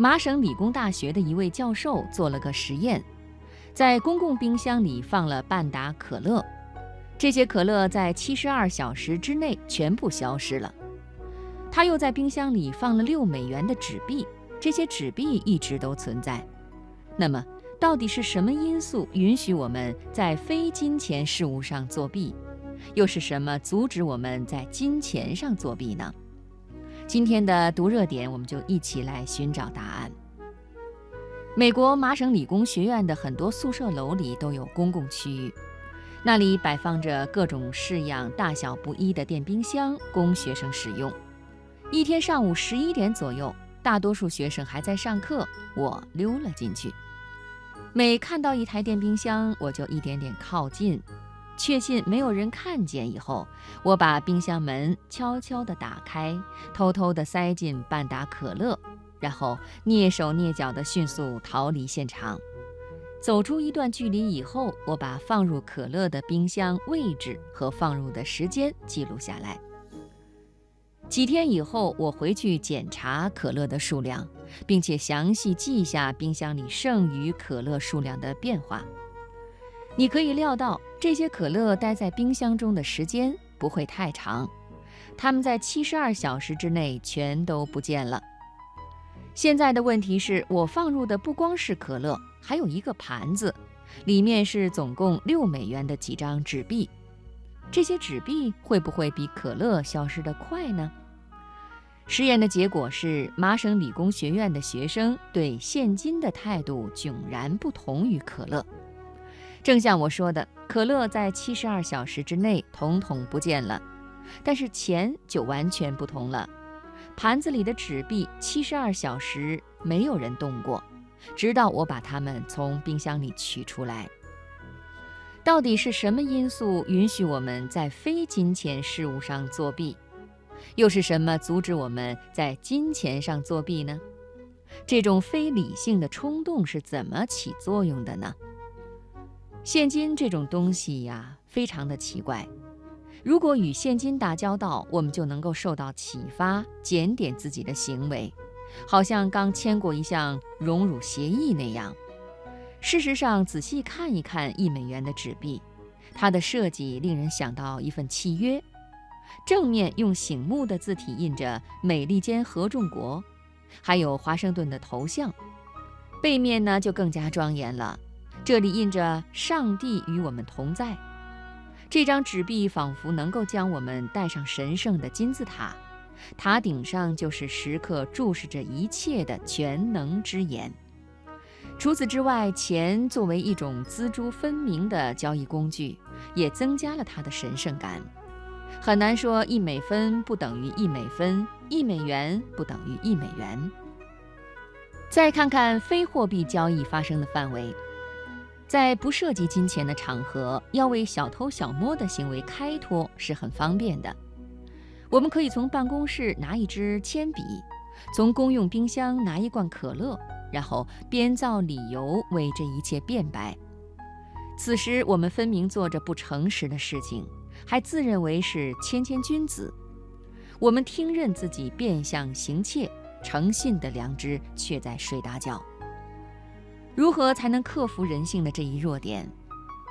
麻省理工大学的一位教授做了个实验，在公共冰箱里放了半打可乐，这些可乐在七十二小时之内全部消失了。他又在冰箱里放了六美元的纸币，这些纸币一直都存在。那么，到底是什么因素允许我们在非金钱事物上作弊？又是什么阻止我们在金钱上作弊呢？今天的读热点，我们就一起来寻找答案。美国麻省理工学院的很多宿舍楼里都有公共区域，那里摆放着各种式样、大小不一的电冰箱，供学生使用。一天上午十一点左右，大多数学生还在上课，我溜了进去。每看到一台电冰箱，我就一点点靠近。确信没有人看见以后，我把冰箱门悄悄地打开，偷偷地塞进半打可乐，然后蹑手蹑脚地迅速逃离现场。走出一段距离以后，我把放入可乐的冰箱位置和放入的时间记录下来。几天以后，我回去检查可乐的数量，并且详细记下冰箱里剩余可乐数量的变化。你可以料到，这些可乐待在冰箱中的时间不会太长，它们在七十二小时之内全都不见了。现在的问题是我放入的不光是可乐，还有一个盘子，里面是总共六美元的几张纸币。这些纸币会不会比可乐消失得快呢？实验的结果是，麻省理工学院的学生对现金的态度迥然不同于可乐。正像我说的，可乐在七十二小时之内统统不见了，但是钱就完全不同了。盘子里的纸币七十二小时没有人动过，直到我把它们从冰箱里取出来。到底是什么因素允许我们在非金钱事物上作弊？又是什么阻止我们在金钱上作弊呢？这种非理性的冲动是怎么起作用的呢？现金这种东西呀，非常的奇怪。如果与现金打交道，我们就能够受到启发，检点自己的行为，好像刚签过一项荣辱协议那样。事实上，仔细看一看一美元的纸币，它的设计令人想到一份契约。正面用醒目的字体印着“美利坚合众国”，还有华盛顿的头像。背面呢，就更加庄严了。这里印着“上帝与我们同在”，这张纸币仿佛能够将我们带上神圣的金字塔，塔顶上就是时刻注视着一切的全能之眼。除此之外，钱作为一种锱铢分明的交易工具，也增加了它的神圣感。很难说一美分不等于一美分，一美元不等于一美元。再看看非货币交易发生的范围。在不涉及金钱的场合，要为小偷小摸的行为开脱是很方便的。我们可以从办公室拿一支铅笔，从公用冰箱拿一罐可乐，然后编造理由为这一切辩白。此时，我们分明做着不诚实的事情，还自认为是谦谦君子。我们听任自己变相行窃，诚信的良知却在睡大觉。如何才能克服人性的这一弱点？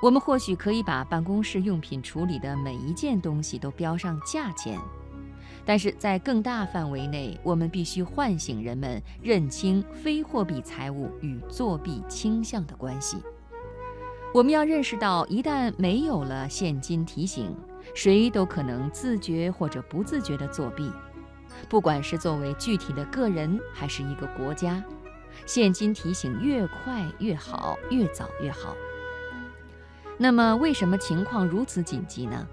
我们或许可以把办公室用品处理的每一件东西都标上价钱，但是在更大范围内，我们必须唤醒人们认清非货币财物与作弊倾向的关系。我们要认识到，一旦没有了现金提醒，谁都可能自觉或者不自觉地作弊，不管是作为具体的个人，还是一个国家。现金提醒越快越好，越早越好。那么，为什么情况如此紧急呢？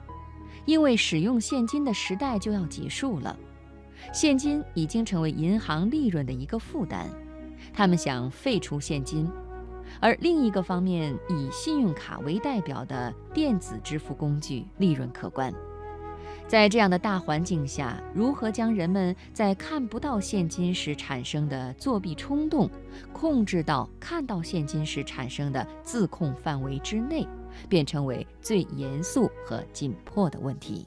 因为使用现金的时代就要结束了，现金已经成为银行利润的一个负担，他们想废除现金。而另一个方面，以信用卡为代表的电子支付工具利润可观。在这样的大环境下，如何将人们在看不到现金时产生的作弊冲动，控制到看到现金时产生的自控范围之内，便成为最严肃和紧迫的问题。